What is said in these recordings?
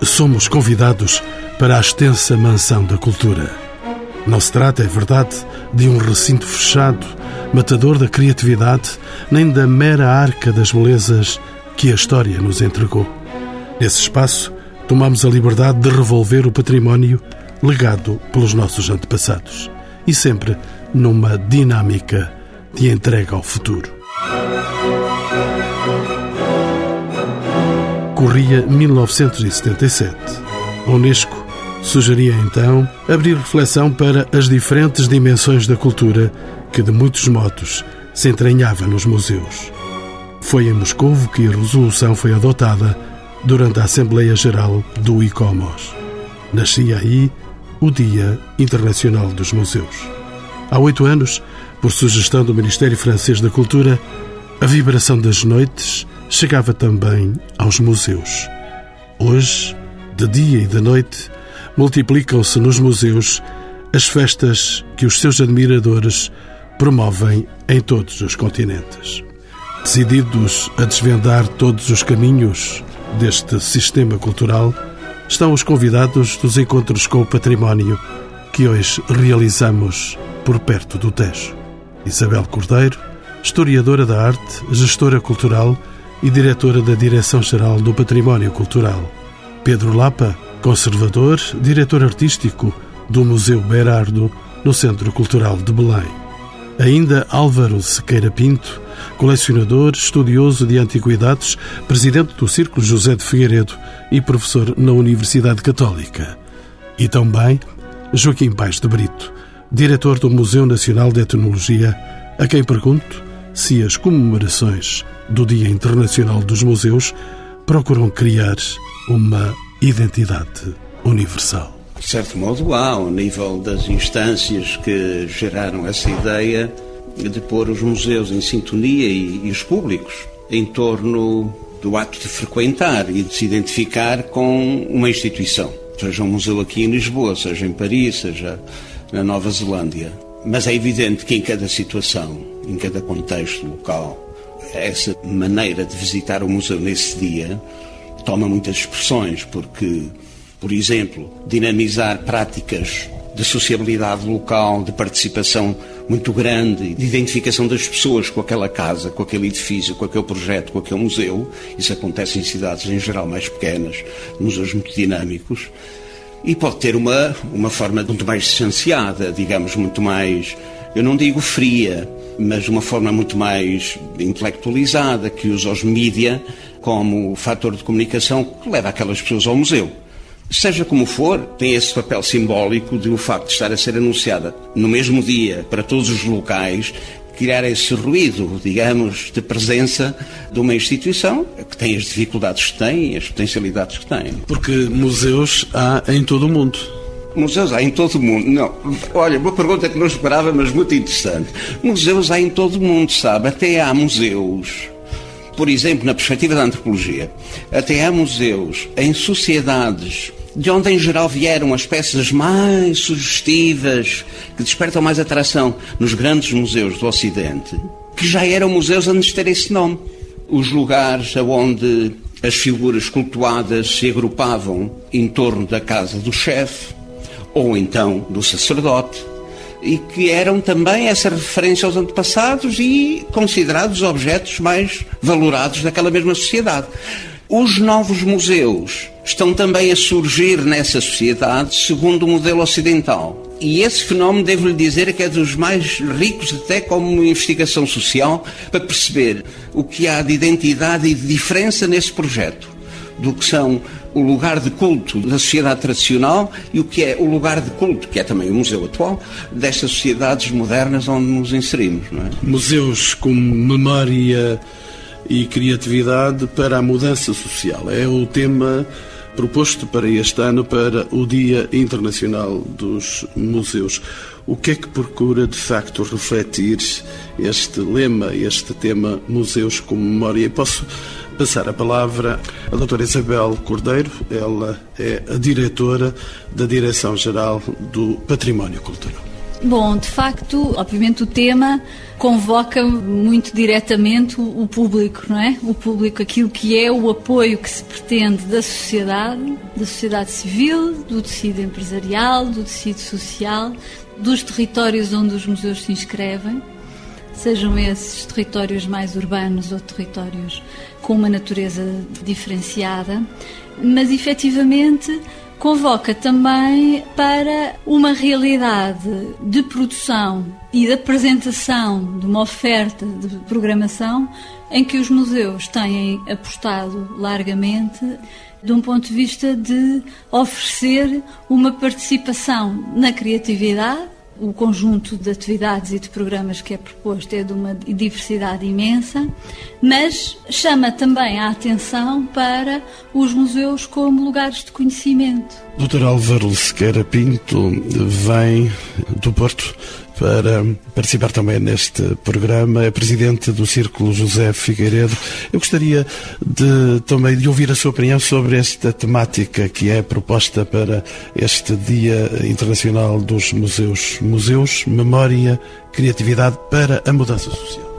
Somos convidados para a extensa mansão da cultura. Não se trata, é verdade, de um recinto fechado, matador da criatividade, nem da mera arca das belezas que a história nos entregou. Nesse espaço, tomamos a liberdade de revolver o património legado pelos nossos antepassados e sempre numa dinâmica de entrega ao futuro. Corria 1977. A Unesco sugeria então abrir reflexão para as diferentes dimensões da cultura que, de muitos modos, se entranhava nos museus. Foi em Moscou que a resolução foi adotada durante a Assembleia Geral do ICOMOS. Nascia aí o Dia Internacional dos Museus. Há oito anos, por sugestão do Ministério Francês da Cultura, a vibração das noites chegava também aos museus. Hoje, de dia e de noite, multiplicam-se nos museus as festas que os seus admiradores promovem em todos os continentes. Decididos a desvendar todos os caminhos deste sistema cultural, estão os convidados dos encontros com o património que hoje realizamos por perto do Tejo. Isabel Cordeiro, historiadora da arte, gestora cultural e diretora da Direção-Geral do Património Cultural. Pedro Lapa, conservador, diretor artístico do Museu Berardo, no Centro Cultural de Belém. Ainda Álvaro Sequeira Pinto, colecionador, estudioso de antiguidades, presidente do Círculo José de Figueiredo e professor na Universidade Católica. E também Joaquim Paes de Brito, diretor do Museu Nacional de Etnologia, a quem pergunto se as comemorações do Dia Internacional dos Museus procuram criar uma identidade universal. De certo modo, há, ao nível das instâncias que geraram essa ideia de pôr os museus em sintonia e, e os públicos em torno do ato de frequentar e de se identificar com uma instituição. Seja um museu aqui em Lisboa, seja em Paris, seja na Nova Zelândia. Mas é evidente que em cada situação, em cada contexto local, essa maneira de visitar o museu nesse dia toma muitas expressões, porque, por exemplo, dinamizar práticas de sociabilidade local, de participação muito grande, de identificação das pessoas com aquela casa, com aquele edifício, com aquele projeto, com aquele museu. Isso acontece em cidades em geral mais pequenas, museus muito dinâmicos. E pode ter uma, uma forma muito mais distanciada, digamos, muito mais, eu não digo fria, mas uma forma muito mais intelectualizada, que usa os mídia como fator de comunicação que leva aquelas pessoas ao museu. Seja como for, tem esse papel simbólico de o facto de estar a ser anunciada no mesmo dia para todos os locais, criar esse ruído, digamos, de presença de uma instituição que tem as dificuldades que tem e as potencialidades que tem. Porque museus há em todo o mundo. Museus há em todo o mundo. Não, olha, uma pergunta que não esperava, mas muito interessante. Museus há em todo o mundo, sabe? Até há museus, por exemplo, na perspectiva da antropologia, até há museus em sociedades de onde em geral vieram as peças mais sugestivas, que despertam mais atração nos grandes museus do Ocidente, que já eram museus antes de ter esse nome. Os lugares onde as figuras cultuadas se agrupavam em torno da casa do chefe, ou então do sacerdote, e que eram também essa referência aos antepassados e considerados objetos mais valorados daquela mesma sociedade. Os novos museus estão também a surgir nessa sociedade segundo o modelo ocidental. E esse fenómeno, devo-lhe dizer, que é dos mais ricos até como investigação social para perceber o que há de identidade e de diferença nesse projeto do que são o lugar de culto da sociedade tradicional e o que é o lugar de culto, que é também o museu atual, destas sociedades modernas onde nos inserimos. É? Museus com memória e criatividade para a mudança social. É o tema proposto para este ano para o Dia Internacional dos Museus. O que é que procura de facto refletir este lema, este tema Museus com Memória? E posso passar a palavra à doutora Isabel Cordeiro, ela é a diretora da Direção-Geral do Património Cultural. Bom, de facto, obviamente o tema convoca muito diretamente o público, não é? O público, aquilo que é o apoio que se pretende da sociedade, da sociedade civil, do tecido empresarial, do tecido social, dos territórios onde os museus se inscrevem, sejam esses territórios mais urbanos ou territórios com uma natureza diferenciada, mas efetivamente convoca também para uma realidade de produção e de apresentação de uma oferta de programação em que os museus têm apostado largamente de um ponto de vista de oferecer uma participação na criatividade o conjunto de atividades e de programas que é proposto é de uma diversidade imensa, mas chama também a atenção para os museus como lugares de conhecimento. Dr. Álvaro Sequeira Pinto vem do Porto para participar também neste programa. É presidente do Círculo José Figueiredo. Eu gostaria de também de ouvir a sua opinião sobre esta temática que é proposta para este Dia Internacional dos Museus. Museus, memória, criatividade para a mudança social.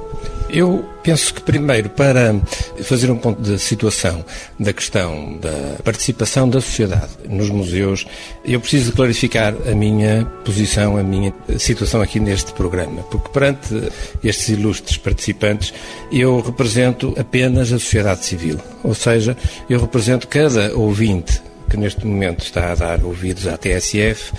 Eu penso que, primeiro, para fazer um ponto de situação da questão da participação da sociedade nos museus, eu preciso clarificar a minha posição, a minha situação aqui neste programa, porque perante estes ilustres participantes, eu represento apenas a sociedade civil, ou seja, eu represento cada ouvinte que neste momento está a dar ouvidos à TSF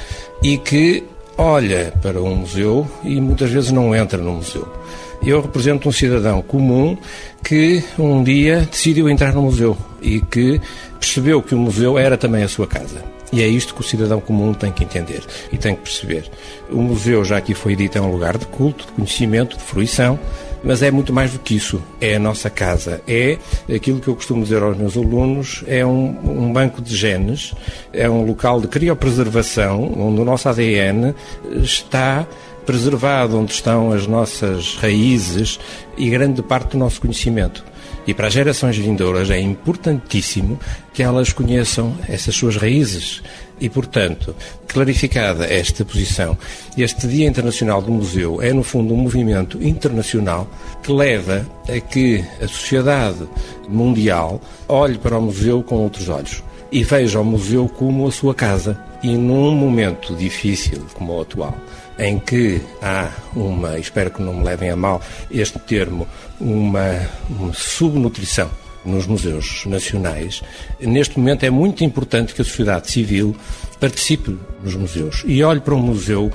e que olha para um museu e muitas vezes não entra no museu. Eu represento um cidadão comum que um dia decidiu entrar no museu e que percebeu que o museu era também a sua casa. E é isto que o cidadão comum tem que entender e tem que perceber. O museu, já aqui foi dito, é um lugar de culto, de conhecimento, de fruição, mas é muito mais do que isso. É a nossa casa. É aquilo que eu costumo dizer aos meus alunos: é um, um banco de genes, é um local de criopreservação onde o nosso ADN está preservado, onde estão as nossas raízes e grande parte do nosso conhecimento. E para as gerações vindouras é importantíssimo que elas conheçam essas suas raízes. E, portanto, clarificada esta posição, este Dia Internacional do Museu é, no fundo, um movimento internacional que leva a que a sociedade mundial olhe para o museu com outros olhos e veja o museu como a sua casa. E num momento difícil como o atual, em que há uma, espero que não me levem a mal este termo, uma, uma subnutrição nos museus nacionais, neste momento é muito importante que a sociedade civil participe nos museus. E olhe para um museu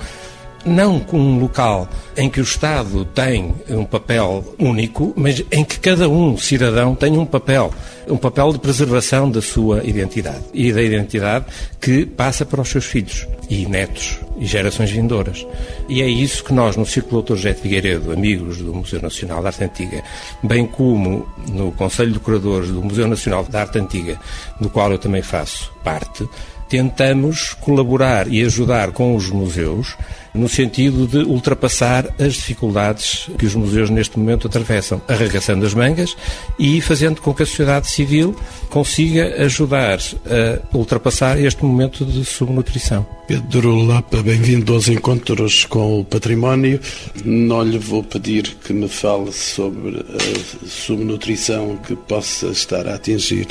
não como um local em que o Estado tem um papel único, mas em que cada um cidadão tem um papel, um papel de preservação da sua identidade e da identidade que passa para os seus filhos e netos e gerações vindouras. E é isso que nós, no Círculo Doutor José Figueiredo, amigos do Museu Nacional da Arte Antiga, bem como no Conselho de Curadores do Museu Nacional da Arte Antiga, do qual eu também faço parte, tentamos colaborar e ajudar com os museus no sentido de ultrapassar as dificuldades que os museus neste momento atravessam, arregaçando as mangas e fazendo com que a sociedade civil consiga ajudar a ultrapassar este momento de subnutrição. Pedro Lapa, bem-vindo aos encontros com o património. Não lhe vou pedir que me fale sobre a subnutrição que possa estar a atingir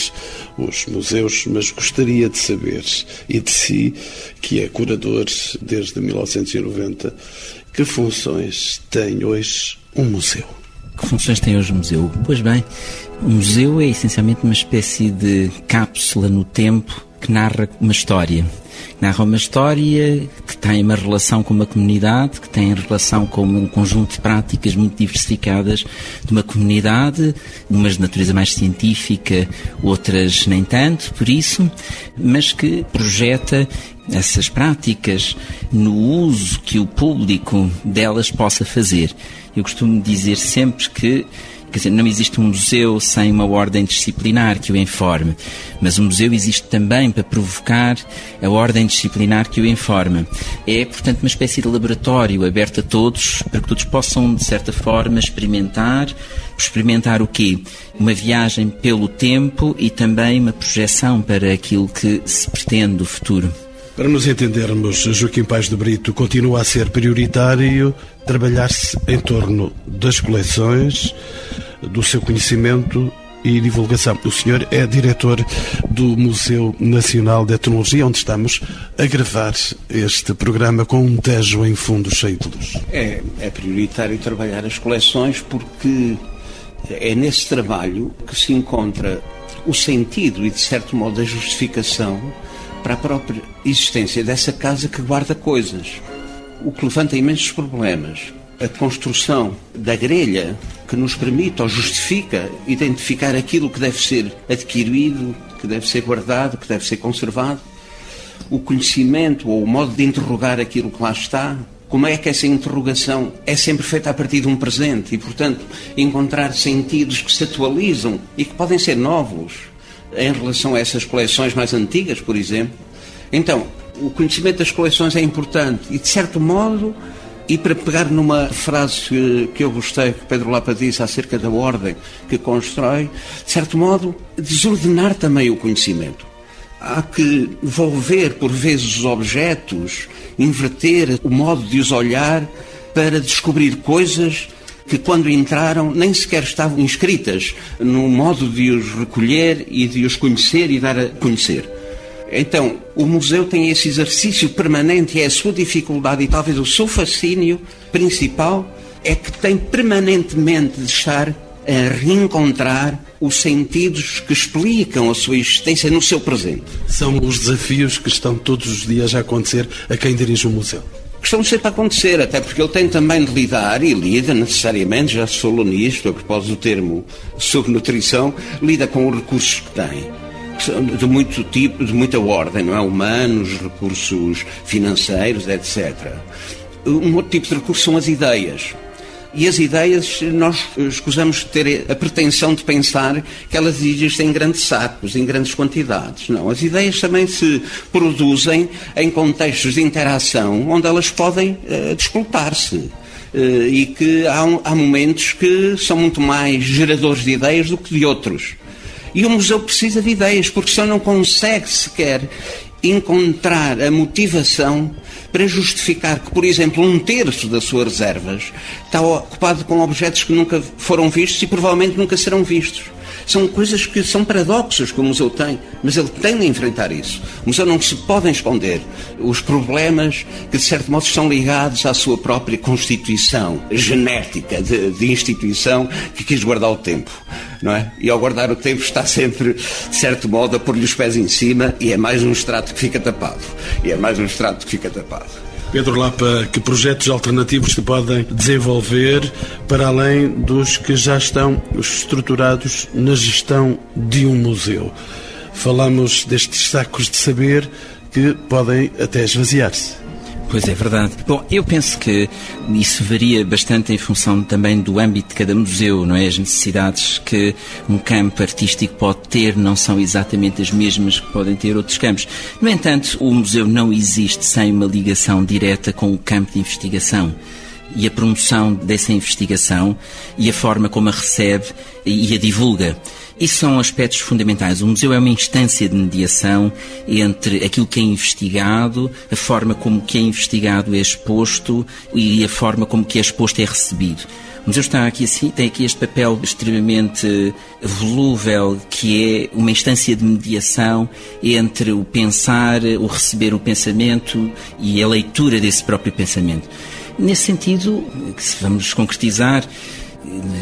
os museus, mas gostaria de saber, e de si, que é curador desde 1990, 90. Que funções tem hoje um museu? Que funções tem hoje o museu? Pois bem, o museu é essencialmente uma espécie de cápsula no tempo que narra uma história narra uma história que tem uma relação com uma comunidade, que tem relação com um conjunto de práticas muito diversificadas de uma comunidade, umas de natureza mais científica, outras nem tanto, por isso, mas que projeta essas práticas no uso que o público delas possa fazer. Eu costumo dizer sempre que Quer dizer, não existe um museu sem uma ordem disciplinar que o informe, mas o museu existe também para provocar a ordem disciplinar que o informa. É, portanto, uma espécie de laboratório aberto a todos, para que todos possam, de certa forma, experimentar. Experimentar o quê? Uma viagem pelo tempo e também uma projeção para aquilo que se pretende do futuro. Para nos entendermos, Joaquim Pais de Brito continua a ser prioritário trabalhar-se em torno das coleções, do seu conhecimento e divulgação. O senhor é diretor do Museu Nacional de Etnologia, onde estamos a gravar este programa com um tejo em fundo cheio de luz. É, é prioritário trabalhar as coleções porque é nesse trabalho que se encontra o sentido e, de certo modo, a justificação para a própria existência dessa casa que guarda coisas. O que levanta imensos problemas. A construção da grelha que nos permite ou justifica identificar aquilo que deve ser adquirido, que deve ser guardado, que deve ser conservado. O conhecimento ou o modo de interrogar aquilo que lá está, como é que essa interrogação é sempre feita a partir de um presente e, portanto, encontrar sentidos que se atualizam e que podem ser novos em relação a essas coleções mais antigas, por exemplo. Então, o conhecimento das coleções é importante e, de certo modo, e para pegar numa frase que eu gostei que Pedro Lapa disse acerca da ordem que constrói, de certo modo, desordenar também o conhecimento. Há que volver, por vezes, os objetos, inverter o modo de os olhar para descobrir coisas que quando entraram nem sequer estavam inscritas no modo de os recolher e de os conhecer e dar a conhecer. Então, o museu tem esse exercício permanente é a sua dificuldade e talvez o seu fascínio principal é que tem permanentemente de estar a reencontrar os sentidos que explicam a sua existência no seu presente. São os desafios que estão todos os dias a acontecer a quem dirige o museu que estão sempre a acontecer, até porque ele tem também de lidar, e lida necessariamente, já falou nisto, a propósito do termo subnutrição, lida com os recursos que tem. De muito tipo, de muita ordem, não é? Humanos, recursos financeiros, etc. Um outro tipo de recurso são as ideias. E as ideias, nós escusamos ter a pretensão de pensar que elas existem em grandes sacos, em grandes quantidades. Não, as ideias também se produzem em contextos de interação onde elas podem uh, disputar-se. Uh, e que há, há momentos que são muito mais geradores de ideias do que de outros. E o museu precisa de ideias, porque senão não consegue sequer encontrar a motivação para justificar que, por exemplo, um terço das suas reservas está ocupado com objetos que nunca foram vistos e provavelmente nunca serão vistos. São coisas que são paradoxos que o museu tem, mas ele tem de enfrentar isso. O museu não se pode esconder os problemas que, de certo modo, estão ligados à sua própria constituição genética de, de instituição que quis guardar o tempo. Não é? E ao guardar o tempo está sempre, de certo modo, a pôr-lhe os pés em cima e é mais um extrato que fica tapado. E é mais um extrato que fica tapado. Pedro Lapa, que projetos alternativos se podem desenvolver para além dos que já estão estruturados na gestão de um museu? Falamos destes sacos de saber que podem até esvaziar-se. Pois é verdade. Bom, eu penso que isso varia bastante em função também do âmbito de cada museu, não é? As necessidades que um campo artístico pode ter não são exatamente as mesmas que podem ter outros campos. No entanto, o museu não existe sem uma ligação direta com o campo de investigação e a promoção dessa investigação e a forma como a recebe e a divulga. Isso são aspectos fundamentais. O museu é uma instância de mediação entre aquilo que é investigado, a forma como que é investigado é exposto e a forma como que é exposto é recebido. O museu está aqui assim, tem aqui este papel extremamente volúvel, que é uma instância de mediação entre o pensar, o receber o pensamento e a leitura desse próprio pensamento. Nesse sentido, se vamos concretizar,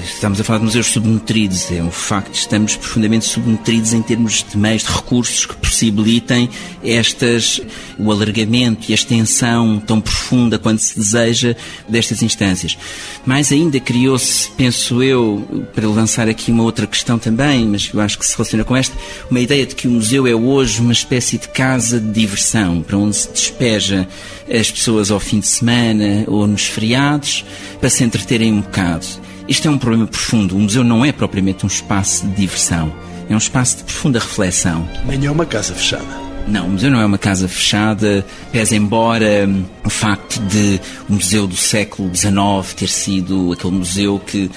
Estamos a falar de museus subnutridos, é um facto, estamos profundamente subnutridos em termos de meios, de recursos que possibilitem estas, o alargamento e a extensão tão profunda quando se deseja destas instâncias. Mais ainda criou-se, penso eu, para lançar aqui uma outra questão também, mas eu acho que se relaciona com esta, uma ideia de que o museu é hoje uma espécie de casa de diversão, para onde se despeja as pessoas ao fim de semana ou nos feriados, para se entreterem um bocado. Isto é um problema profundo. O museu não é propriamente um espaço de diversão, é um espaço de profunda reflexão. Nem é uma casa fechada. Não, o museu não é uma casa fechada, pese embora hum, o facto de o museu do século XIX ter sido aquele museu que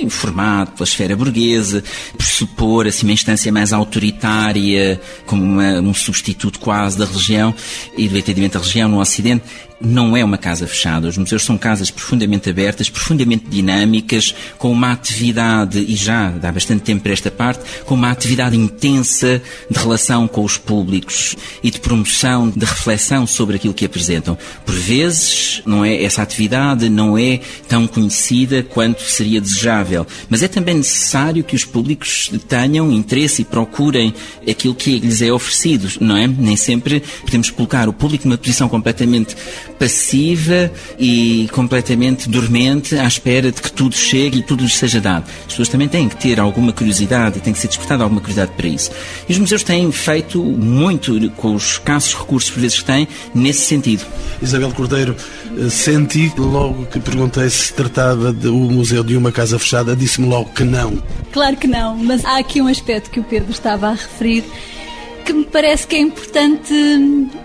informado pela esfera burguesa, pressupor assim, uma instância mais autoritária, como uma, um substituto quase da religião e do entendimento da religião no Ocidente não é uma casa fechada. Os museus são casas profundamente abertas, profundamente dinâmicas, com uma atividade, e já dá bastante tempo para esta parte, com uma atividade intensa de relação com os públicos e de promoção, de reflexão sobre aquilo que apresentam. Por vezes, não é essa atividade não é tão conhecida quanto seria desejável, mas é também necessário que os públicos tenham interesse e procurem aquilo que lhes é oferecido, não é? Nem sempre podemos colocar o público numa posição completamente passiva e completamente dormente à espera de que tudo chegue e tudo lhes seja dado. As pessoas também têm que ter alguma curiosidade e têm que ser despertada alguma curiosidade para isso. E os museus têm feito muito com os escassos recursos por vezes que têm nesse sentido. Isabel Cordeiro, eh, senti logo que perguntei se tratava do museu de uma casa fechada, disse-me logo que não. Claro que não, mas há aqui um aspecto que o Pedro estava a referir que me parece que é importante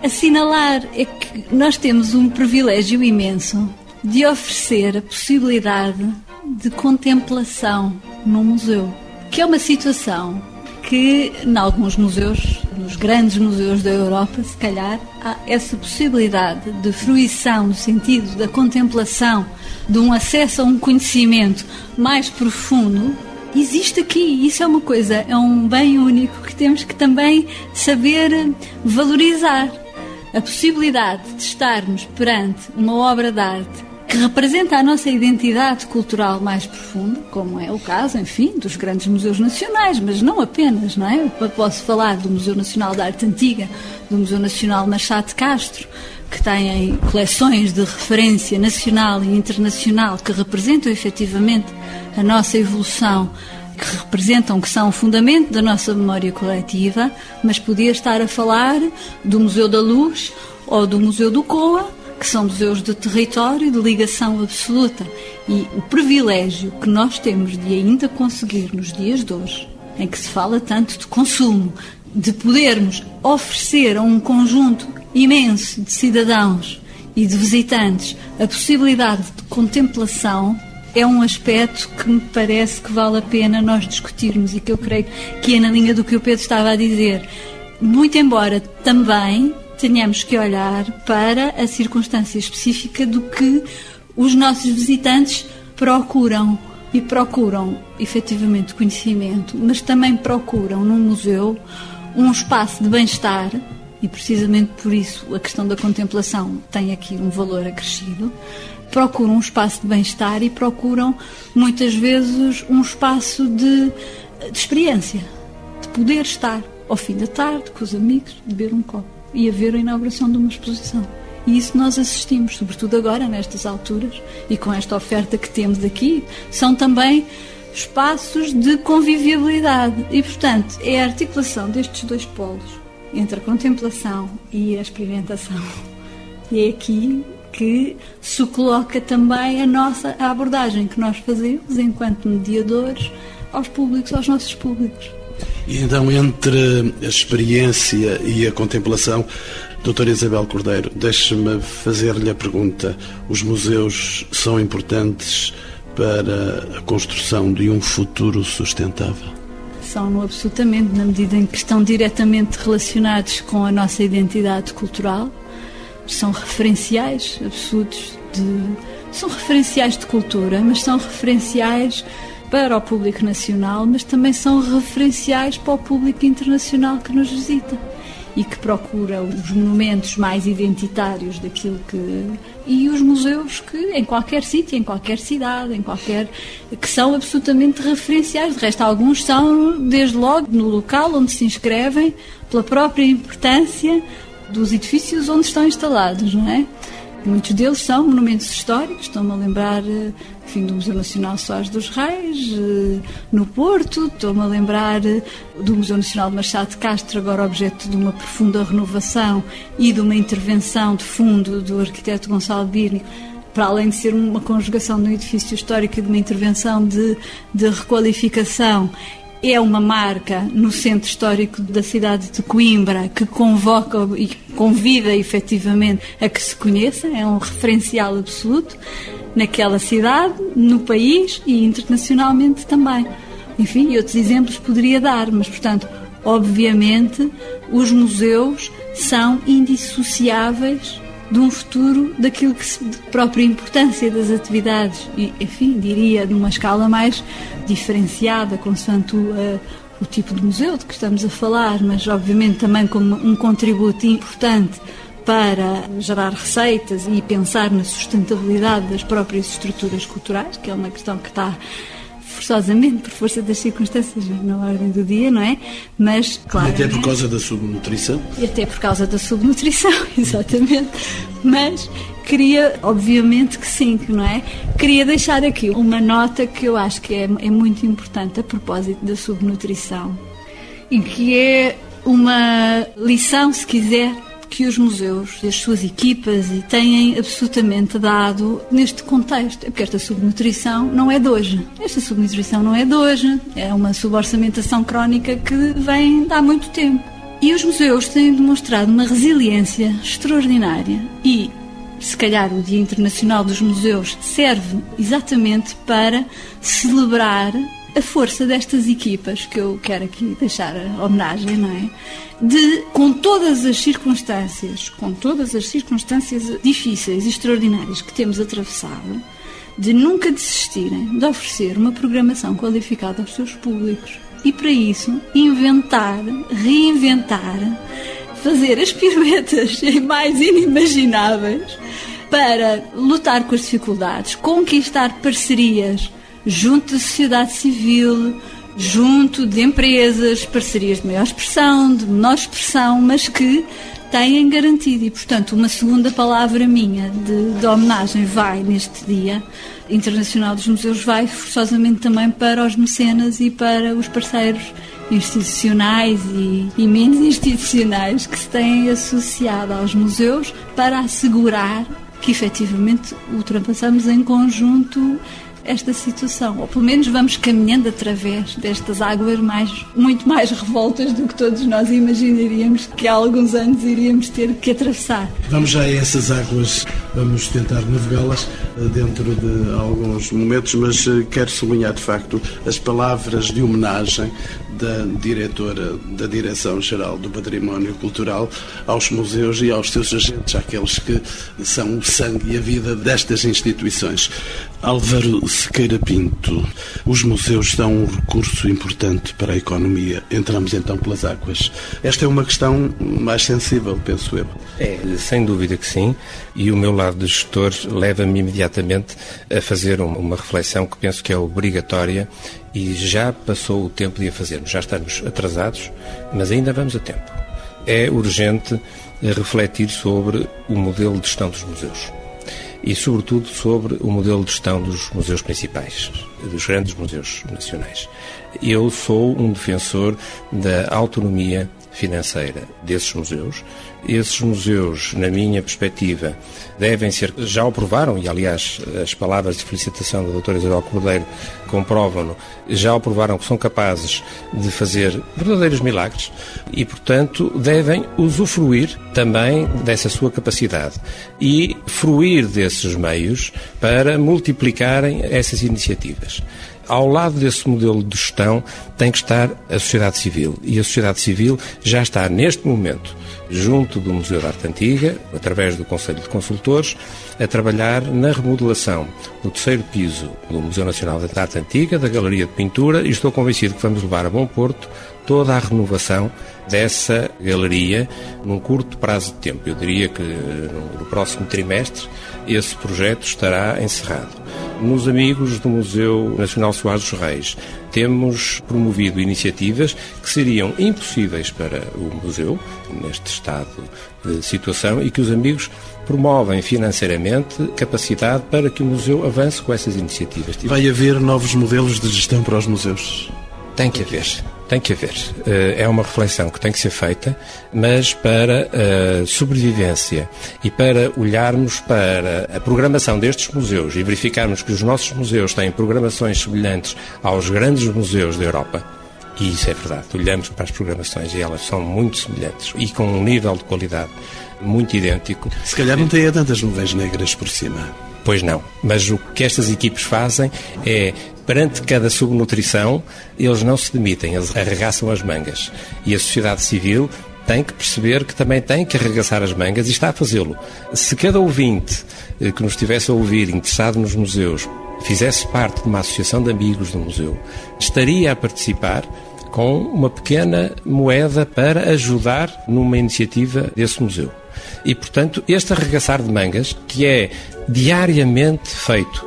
assinalar é que nós temos um privilégio imenso de oferecer a possibilidade de contemplação num museu, que é uma situação que, em alguns museus, nos grandes museus da Europa, se calhar, há essa possibilidade de fruição no sentido da contemplação, de um acesso a um conhecimento mais profundo existe aqui. Isso é uma coisa, é um bem único que temos que também saber valorizar. A possibilidade de estarmos perante uma obra de arte que representa a nossa identidade cultural mais profunda, como é o caso, enfim, dos grandes museus nacionais, mas não apenas, não é? Eu posso falar do Museu Nacional da Arte Antiga, do Museu Nacional Machado de Castro, que têm coleções de referência nacional e internacional que representam efetivamente a nossa evolução, que representam, que são o fundamento da nossa memória coletiva, mas podia estar a falar do Museu da Luz ou do Museu do Coa, que são museus de território de ligação absoluta. E o privilégio que nós temos de ainda conseguir nos dias de hoje, em que se fala tanto de consumo, de podermos oferecer a um conjunto imenso de cidadãos e de visitantes a possibilidade de contemplação é um aspecto que me parece que vale a pena nós discutirmos e que eu creio que é na linha do que o Pedro estava a dizer. Muito embora também tenhamos que olhar para a circunstância específica do que os nossos visitantes procuram. E procuram efetivamente conhecimento, mas também procuram num museu um espaço de bem-estar, e precisamente por isso a questão da contemplação tem aqui um valor acrescido, procuram um espaço de bem-estar e procuram muitas vezes um espaço de, de experiência, de poder estar ao fim da tarde com os amigos, beber um copo e haver a inauguração de uma exposição. E isso nós assistimos, sobretudo agora, nestas alturas, e com esta oferta que temos aqui, são também espaços de convivialidade. E, portanto, é a articulação destes dois polos, entre a contemplação e a experimentação. E é aqui que se coloca também a nossa a abordagem que nós fazemos enquanto mediadores aos públicos, aos nossos públicos. E então, entre a experiência e a contemplação, doutora Isabel Cordeiro, deixe-me fazer-lhe a pergunta: os museus são importantes para a construção de um futuro sustentável? São absolutamente, na medida em que estão diretamente relacionados com a nossa identidade cultural são referenciais absolutos de. São referenciais de cultura, mas são referenciais para o público nacional, mas também são referenciais para o público internacional que nos visita. E que procura os monumentos mais identitários daquilo que. e os museus que, em qualquer sítio, em qualquer cidade, em qualquer. que são absolutamente referenciais. De resto, alguns são, desde logo, no local onde se inscrevem, pela própria importância dos edifícios onde estão instalados, não é? Muitos deles são monumentos históricos, estou-me a lembrar eh, enfim, do Museu Nacional Soares dos Reis, eh, no Porto, estou-me a lembrar eh, do Museu Nacional de Machado de Castro, agora objeto de uma profunda renovação e de uma intervenção de fundo do arquiteto Gonçalo Birni para além de ser uma conjugação de um edifício histórico e de uma intervenção de, de requalificação, é uma marca no centro histórico da cidade de Coimbra que convoca e convida efetivamente a que se conheça, é um referencial absoluto naquela cidade, no país e internacionalmente também. Enfim, outros exemplos poderia dar, mas portanto, obviamente, os museus são indissociáveis de um futuro daquilo que se, de própria importância das atividades e, enfim, diria de uma escala mais diferenciada, consoante o, uh, o tipo de museu de que estamos a falar, mas obviamente também como um contributo importante para gerar receitas e pensar na sustentabilidade das próprias estruturas culturais, que é uma questão que está forçosamente, por força das circunstâncias, na ordem do dia, não é? Mas, claro. Até por causa da subnutrição? E até por causa da subnutrição, exatamente. Mas queria, obviamente que sim, não é? Queria deixar aqui uma nota que eu acho que é, é muito importante a propósito da subnutrição e que é uma lição, se quiser, que os museus e as suas equipas têm absolutamente dado neste contexto. É porque esta subnutrição não é de hoje. Esta subnutrição não é de hoje. É uma suborçamentação crónica que vem de há muito tempo. E os museus têm demonstrado uma resiliência extraordinária e se calhar o Dia Internacional dos Museus serve exatamente para celebrar a força destas equipas, que eu quero aqui deixar a homenagem, não é? De, com todas as circunstâncias, com todas as circunstâncias difíceis e extraordinárias que temos atravessado, de nunca desistirem de oferecer uma programação qualificada aos seus públicos. E para isso, inventar, reinventar, fazer as piruetas mais inimagináveis para lutar com as dificuldades, conquistar parcerias junto da sociedade civil, junto de empresas, parcerias de maior expressão, de menor expressão, mas que têm garantido. E, portanto, uma segunda palavra minha de, de, homenagem vai neste Dia Internacional dos Museus, vai forçosamente também para os mecenas e para os parceiros institucionais e, e menos institucionais que se têm associado aos museus para assegurar que efetivamente ultrapassamos em conjunto esta situação, ou pelo menos vamos caminhando através destas águas mais, muito mais revoltas do que todos nós imaginaríamos que há alguns anos iríamos ter que atravessar. Vamos já a essas águas, vamos tentar navegá-las eh, dentro de alguns momentos, mas eh, quero sublinhar de facto as palavras de homenagem da diretora da Direção-Geral do Património Cultural aos museus e aos seus agentes, àqueles que são o sangue e a vida destas instituições. Álvaro Sequeira Pinto, os museus são um recurso importante para a economia. Entramos então pelas águas. Esta é uma questão mais sensível, penso eu. É, sem dúvida que sim, e o meu lado de gestor leva-me imediatamente a fazer uma reflexão que penso que é obrigatória e já passou o tempo de a fazermos. Já estamos atrasados, mas ainda vamos a tempo. É urgente refletir sobre o modelo de gestão dos museus e, sobretudo, sobre o modelo de gestão dos museus principais, dos grandes museus nacionais. Eu sou um defensor da autonomia financeira desses museus. Esses museus, na minha perspectiva, devem ser, já o provaram, e aliás as palavras de felicitação da doutora Isabel Cordeiro comprovam-no, já o provaram que são capazes de fazer verdadeiros milagres e, portanto, devem usufruir também dessa sua capacidade e fruir desses meios para multiplicarem essas iniciativas. Ao lado desse modelo de gestão tem que estar a sociedade civil. E a sociedade civil já está, neste momento, junto do Museu da Arte Antiga, através do Conselho de Consultores, a trabalhar na remodelação do terceiro piso do Museu Nacional da Arte Antiga, da Galeria de Pintura, e estou convencido que vamos levar a bom porto toda a renovação dessa galeria num curto prazo de tempo. Eu diria que no próximo trimestre esse projeto estará encerrado. Nos amigos do Museu Nacional Soares dos Reis, temos promovido iniciativas que seriam impossíveis para o museu, neste estado de situação, e que os amigos promovem financeiramente capacidade para que o museu avance com essas iniciativas. Vai haver novos modelos de gestão para os museus? Tem que haver. Tem que haver. Eh, é uma reflexão que tem que ser feita, mas para a sobrevivência e para olharmos para a programação destes museus e verificarmos que os nossos museus têm programações semelhantes aos grandes museus da Europa, e isso é verdade. Olhamos para as programações e elas são muito semelhantes e com um nível de qualidade muito idêntico. Se calhar não tem tantas nuvens negras por cima. Pois não. Mas o que estas equipes fazem é perante cada subnutrição, eles não se demitem, eles arregaçam as mangas. E a sociedade civil tem que perceber que também tem que arregaçar as mangas e está a fazê-lo. Se cada ouvinte eh, que nos estivesse a ouvir interessado nos museus fizesse parte de uma associação de amigos do museu, estaria a participar com uma pequena moeda para ajudar numa iniciativa desse museu. E, portanto, este arregaçar de mangas, que é diariamente feito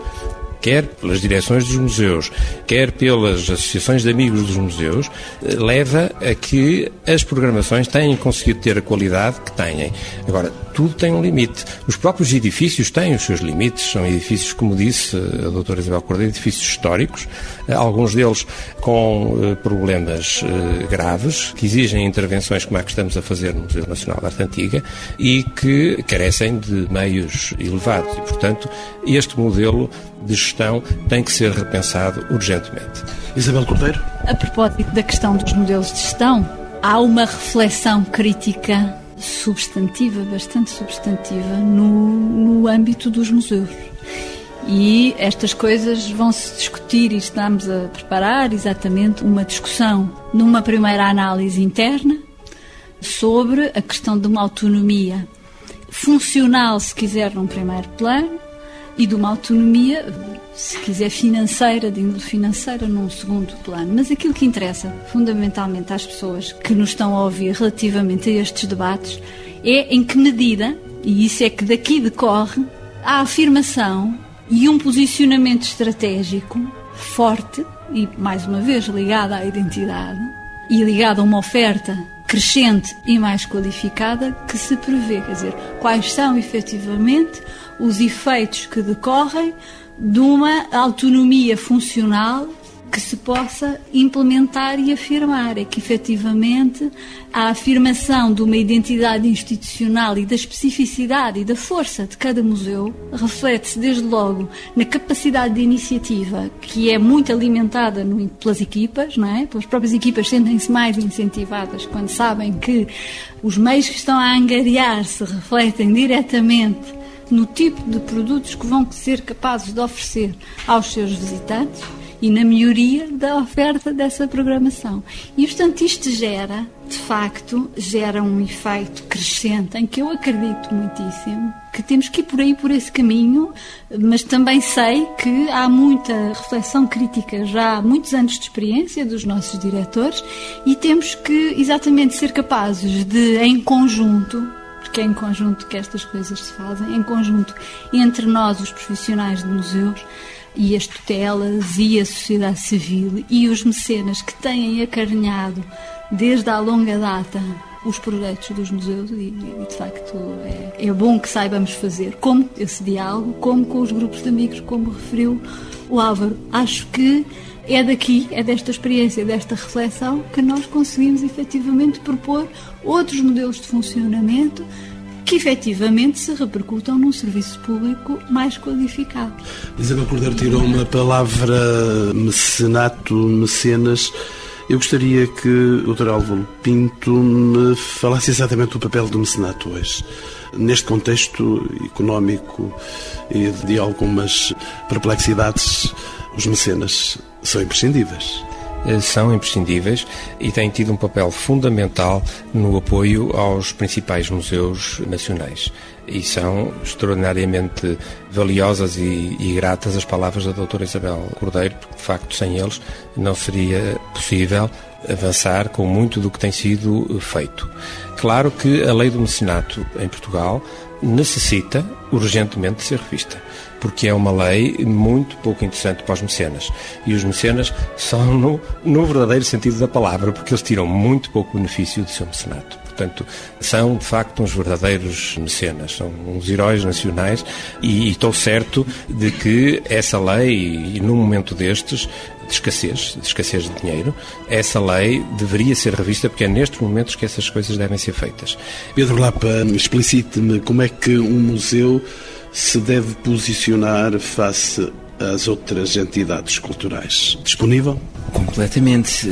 quer pelas direções dos museus, quer pelas associações de amigos dos museus, eh, leva a que as programações tenham conseguido ter a qualidade que têm. Agora, tudo tem um limite. Os próprios edifícios têm os seus limites, são edifícios, como disse a doutora Isabel Cordeiro, edifícios históricos, eh, alguns deles com eh, problemas graves, que exigem intervenções como a que estamos a fazer no Museu Nacional da Arte Antiga e que carecem de meios elevados. E, portanto, este modelo de gestão tem que ser repensado urgentemente. Isabel Cordeiro? A propósito da questão dos modelos de gestão, há uma reflexão crítica substantiva, bastante substantiva, no, no âmbito dos museus. E estas coisas vão se discutir e estamos a preparar exatamente uma discussão numa primeira análise interna sobre a questão de uma autonomia funcional, se quiser, num primeiro plano, e de uma autonomia, se quiser, financeira, de índole financeira, num segundo plano. Mas aquilo que interessa fundamentalmente às pessoas que nos estão a ouvir relativamente a estes debates é em que medida, e isso é que daqui decorre, a afirmação e um posicionamento estratégico forte e, mais uma vez, ligado à identidade e ligado a uma oferta crescente e mais qualificada que se prevê. Quer dizer, quais são efetivamente os efeitos que decorrem de uma autonomia funcional que se possa implementar e afirmar. É que, efetivamente, a afirmação de uma identidade institucional e da especificidade e da força de cada museu reflete-se, desde logo, na capacidade de iniciativa, que é muito alimentada no, pelas equipas, não é? Pelas próprias equipas sentem-se mais incentivadas quando sabem que os meios que estão a angariar se refletem diretamente no tipo de produtos que vão ser capazes de oferecer aos seus visitantes e na melhoria da oferta dessa programação. E, portanto, isto gera, de facto, gera um efeito crescente em que eu acredito muitíssimo que temos que ir por aí, por esse caminho, mas também sei que há muita reflexão crítica, já há muitos anos de experiência dos nossos diretores e temos que exatamente ser capazes de, em conjunto, porque é em conjunto que estas coisas se fazem, em conjunto entre nós, os profissionais de museus, e as tutelas e a sociedade civil e os mecenas que têm acarinhado desde a longa data os projetos dos museus e, de facto é, é, bom que saibamos fazer como esse diálogo, como com os grupos de amigos, como referiu o Álvaro. Acho que é daqui, é desta experiência, desta reflexão, que nós conseguimos efetivamente propor outros modelos de funcionamento que efetivamente se repercutam num serviço público mais qualificado. Isabel Cordeiro tirou uma palavra mecenato, mecenas. Eu gostaria que o Dr. Álvaro Pinto me falasse exatamente do papel do mecenato hoje. Neste contexto económico e de algumas perplexidades, os mecenas são imprescindíveis. Eh, são imprescindíveis e têm tido um papel fundamental no apoio aos principais museus nacionais. E são extraordinariamente valiosas e, e gratas as palavras da doutora Isabel Cordeiro, porque de facto sem eles não seria possível avançar com muito do que tem sido feito. Claro que a lei do mecenato em Portugal necessita urgentemente de ser revista porque é uma lei muito pouco interessante para os mecenas. E os mecenas são no, no verdadeiro sentido da palavra, porque eles tiram muito pouco benefício do seu mecenato. Portanto, são de facto uns verdadeiros mecenas, são uns heróis nacionais e, e estou certo de que essa lei, e num momento destes, de escassez, de escassez de dinheiro, essa lei deveria ser revista porque é nestes momentos que essas coisas devem ser feitas. Pedro Lapa, explicite-me como é que um museu se deve posicionar face às outras entidades culturais? Disponível? Completamente.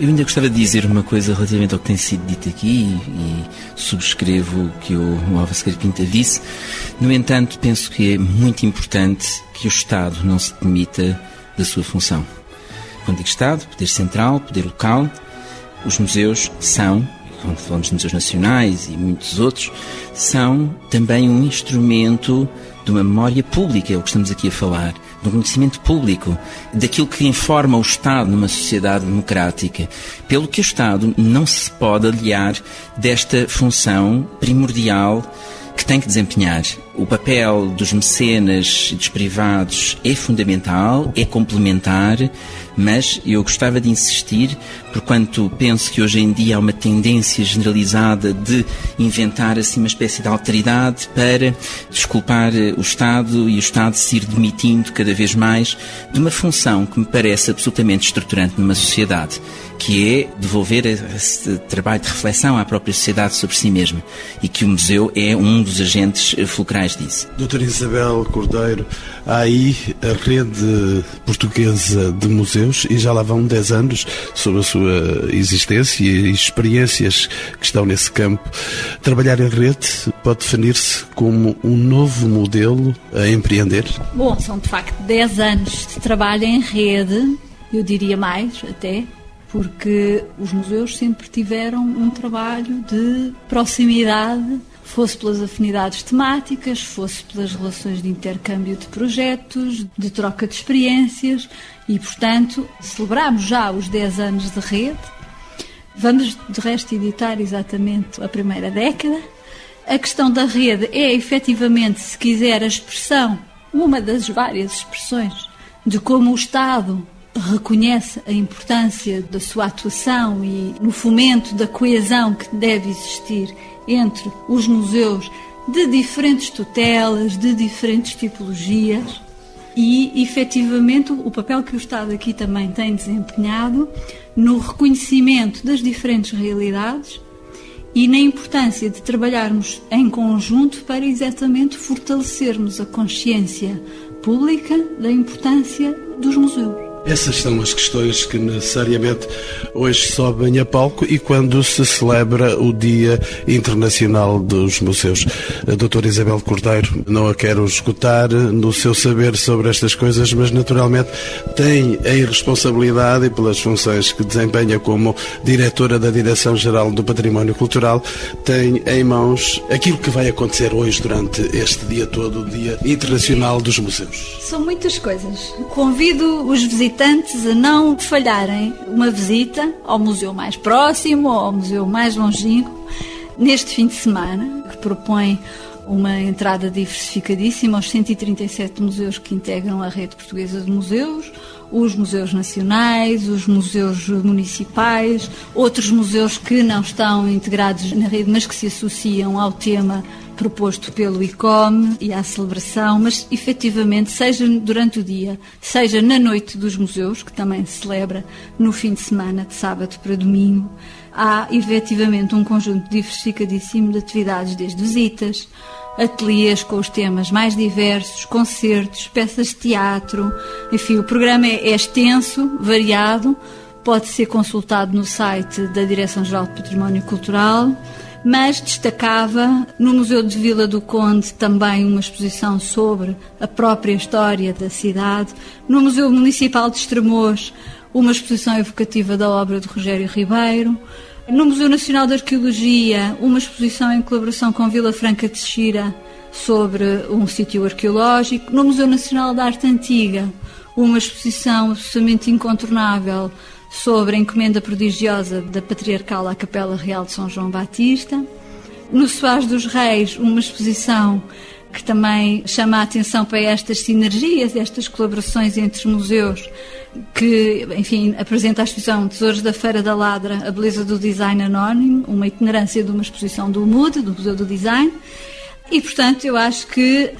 Eu ainda gostava de dizer uma coisa relativamente ao que tem sido dito aqui e subscrevo o que o Alves Carpinta disse. No entanto, penso que é muito importante que o Estado não se demita da sua função. Quando digo Estado, poder central, poder local, os museus são falamos de museus nacionais e muitos outros, são também um instrumento de uma memória pública, é o que estamos aqui a falar, um conhecimento público, daquilo que informa o Estado numa sociedade democrática. Pelo que o Estado não se pode aliar desta função primordial que tem que desempenhar. O papel dos mecenas e dos privados é fundamental, é complementar, mas eu gostava de insistir, porquanto penso que hoje em dia há uma tendência generalizada de inventar assim uma espécie de alteridade para desculpar o Estado e o Estado se ir demitindo cada vez mais de uma função que me parece absolutamente estruturante numa sociedade que é devolver esse trabalho de reflexão à própria sociedade sobre si mesma e que o museu é um dos agentes fulcrais disso. Doutora Isabel Cordeiro, há aí a rede portuguesa de museus e já lá vão 10 anos sobre a sua existência e experiências que estão nesse campo. Trabalhar em rede pode definir-se como um novo modelo a empreender? Bom, são de facto 10 anos de trabalho em rede, eu diria mais até, porque os museus sempre tiveram um trabalho de proximidade, fosse pelas afinidades temáticas, fosse pelas relações de intercâmbio de projetos, de troca de experiências e, portanto, celebramos já os 10 anos de rede. Vamos, de resto, editar exatamente a primeira década. A questão da rede é, efetivamente, se quiser, a expressão, uma das várias expressões de como o Estado reconhece a importância da sua atuação e no fomento da coesão que deve existir entre os museus de diferentes tutelas, de diferentes tipologias e, efetivamente, o papel que o Estado aqui também tem desempenhado no reconhecimento das diferentes realidades e na importância de trabalharmos em conjunto para exatamente fortalecermos a consciência pública da importância dos museus. Essas são as questões que necessariamente hoje sobem a palco e quando se celebra o Dia Internacional dos Museus. A doutora Isabel Cordeiro, não a quero escutar no seu saber sobre estas coisas, mas naturalmente tem a irresponsabilidade e pelas funções que desempenha como diretora da Direção-Geral do Património Cultural, tem em mãos aquilo que vai acontecer hoje durante este dia todo, o Dia Internacional dos Museus. São muitas coisas. Convido os visitantes visitantes a não falharem uma visita ao museu mais próximo ou ao museu mais longínquo neste fim de semana, que propõe uma entrada diversificadíssima aos 137 museus que integram a rede portuguesa de museus, os museus nacionais, os museus municipais, outros museus que não estão integrados na rede, mas que se associam ao tema proposto pelo ICOM e à celebração, mas efetivamente, seja durante o dia, seja na noite dos museus, que também se celebra no fim de semana, de sábado para domingo, há efetivamente um conjunto diversificadíssimo de atividades, desde visitas, ateliês com os temas mais diversos, concertos, peças de teatro, enfim, o programa é, é extenso, variado, pode ser consultado no site da Direção-Geral de Património Cultural mas destacava no Museu de Vila do Conde também uma exposição sobre a própria história da cidade, no Museu Municipal de Estremoz uma exposição evocativa da obra de Rogério Ribeiro, no Museu Nacional de Arqueologia uma exposição em colaboração com Vila Franca de Xira sobre um sítio arqueológico, no Museu Nacional da Arte Antiga uma exposição absolutamente incontornável sobre a encomenda prodigiosa da Patriarcal à Capela Real de São João Batista. No Soares dos Reis, uma exposição que também chama a atenção para estas sinergias, estas colaborações entre os museus, que, enfim, apresenta a exposição Tesouros da Feira da Ladra, a beleza do design anónimo, uma itinerância de uma exposição do MUD, do Museu do Design. E, portanto, eu acho que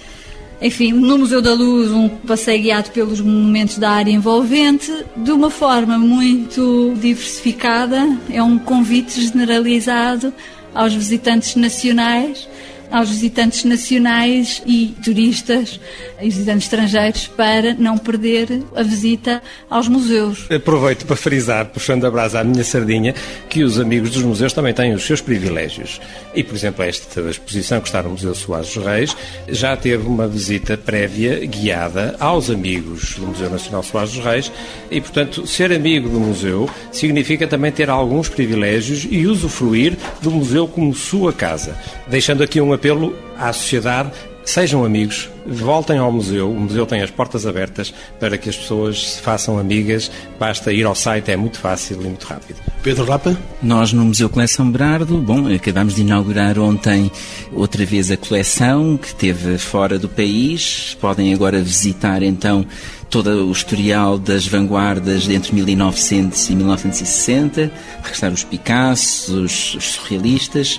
enfim, no Museu da Luz, um passeio guiado pelos monumentos da área envolvente, de uma forma muito diversificada, é um convite generalizado aos visitantes nacionais aos visitantes nacionais e turistas e visitantes estrangeiros para não perder a visita aos museus. Aproveito para frisar, puxando a brasa à minha sardinha, que os amigos dos museus também têm os seus privilégios. E, por exemplo, esta exposição que está no Museu Soares dos Reis já teve uma visita prévia guiada aos amigos do Museu Nacional Soares dos Reis e, portanto, ser amigo do museu significa também ter alguns privilégios e usufruir do museu como sua casa. Deixando aqui um apelo à sociedade sejam amigos, voltem ao museu. O museu tem as portas abertas para que as pessoas se façam amigas. Basta ir ao site, é muito fácil e muito rápido. Pedro Rapa? Nós no Museu Coleção Berardo, bom, acabamos de inaugurar ontem outra vez a coleção que esteve fora do país. Podem agora visitar então todo o historial das vanguardas entre 1900 e 1960, regressar os Picasso, os, os surrealistas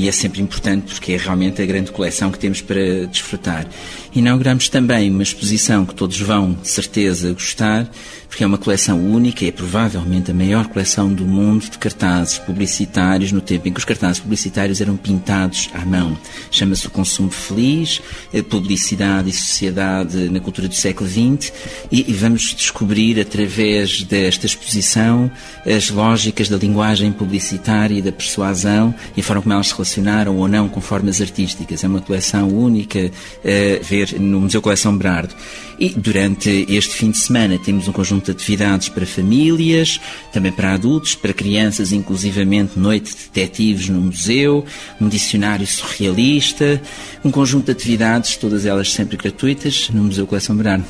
e é sempre importante porque é realmente a grande coleção que temos para desfrutar. Inauguramos também uma exposição que todos vão, de certeza, gostar, porque é uma coleção única, é provavelmente a maior coleção do mundo de cartazes publicitários no tempo em que os cartazes publicitários eram pintados à mão. Chama-se o Consumo Feliz, Publicidade e Sociedade na Cultura do século XX e, e vamos descobrir através desta exposição as lógicas da linguagem publicitária e da persuasão e a forma como elas se relacionaram ou não com formas artísticas. É uma coleção única a ver no Museu Coleção Berardo. E durante este fim de semana temos um conjunto de atividades para famílias, também para adultos, para crianças, inclusivamente noite de detetives no museu, um dicionário surrealista, um conjunto de atividades, todas elas sempre gratuitas, no Museu Coleção Berardo.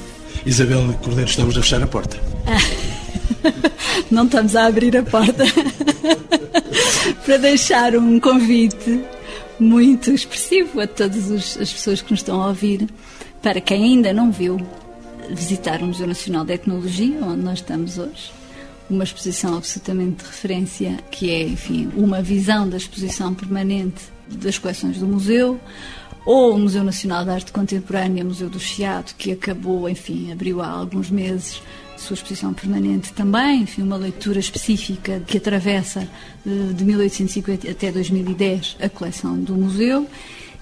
Isabel Cordeiro, estamos a fechar a porta. Não estamos a abrir a porta para deixar um convite muito expressivo a todas as pessoas que nos estão a ouvir, para quem ainda não viu, visitar o Museu Nacional de Etnologia, onde nós estamos hoje. Uma exposição absolutamente de referência, que é, enfim, uma visão da exposição permanente das coleções do museu, ou o Museu Nacional de Arte Contemporânea, Museu do Chiado, que acabou, enfim, abriu há alguns meses sua exposição permanente também, enfim, uma leitura específica que atravessa eh, de 1850 até 2010 a coleção do museu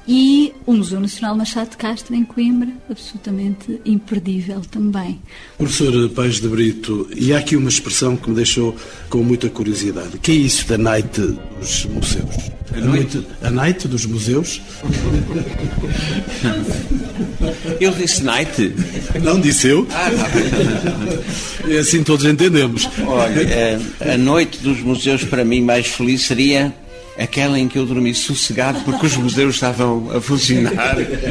e o Museu Nacional Machado de Castro em Coimbra, absolutamente imperdível também. Professor Pais de Brito, e há aqui uma expressão que me deixou com muita curiosidade. O que é isso da night dos museus? A noite, a night dos museus? Eu disse night. Não disse eu. Ah, tá E assim todos entendemos. Olha, eh, a noite dos museus para mim mais feliz seria aquela em que eu dormi sossegado porque os museus estavam a funcionar.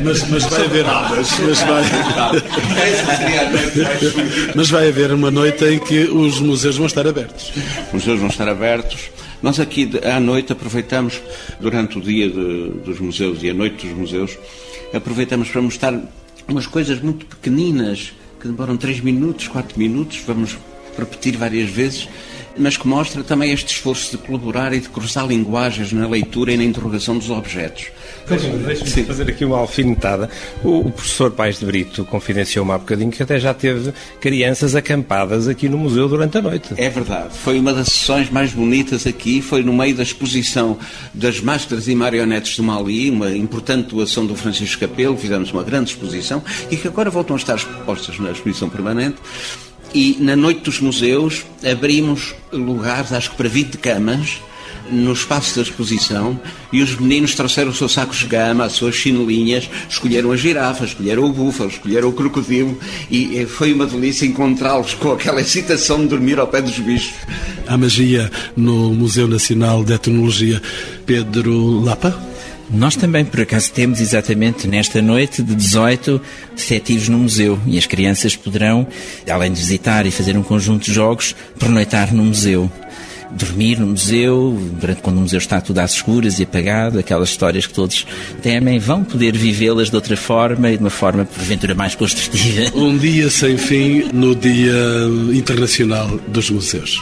Mas, mas vai haver mas vai, mas vai haver uma noite em que os museus vão estar abertos. Os museus vão estar abertos. Nós aqui à noite aproveitamos, durante o dia de- dos museus e a noite dos museus, aproveitamos para mostrar umas coisas muito pequeninas, que demoram 3 minutos, 4 minutos, vamos repetir várias vezes, mas que mostra também este esforço de colaborar e de cruzar linguagens na leitura e na interrogação dos objetos. Deixe-me fazer aqui uma alfinetada. O, o professor Pais de Brito confidenciou-me há bocadinho que até já teve crianças acampadas aqui no museu durante a noite. É verdade. Foi uma das sessões mais bonitas aqui. Foi no meio da exposição das máscaras e marionetes do Mali, uma importante doação do Francisco Capelo. Fizemos uma grande exposição e que agora voltam a estar expostas na exposição permanente. E na noite dos museus abrimos lugares, acho que para 20 camas, no espaço da exposição e os meninos trouxeram o seu saco de gama, as suas chinelinhas, escolheram a girafa, escolheram o búfalo, escolheram o crocodilo e foi uma delícia encontrá-los com aquela excitação de dormir ao pé dos bichos. A magia no Museu Nacional de Etnologia. Pedro Lapa? Nós também, por acaso, temos exatamente nesta noite de 18 detetives no museu e as crianças poderão, além de visitar e fazer um conjunto de jogos, pernoitar no museu dormir no museu, durante quando o museu está tudo às escuras e apagado, aquelas histórias que todos temem, vão poder vivê-las de outra forma e de uma forma, porventura, mais construtiva. Um dia sem fim no Dia Internacional dos Museus.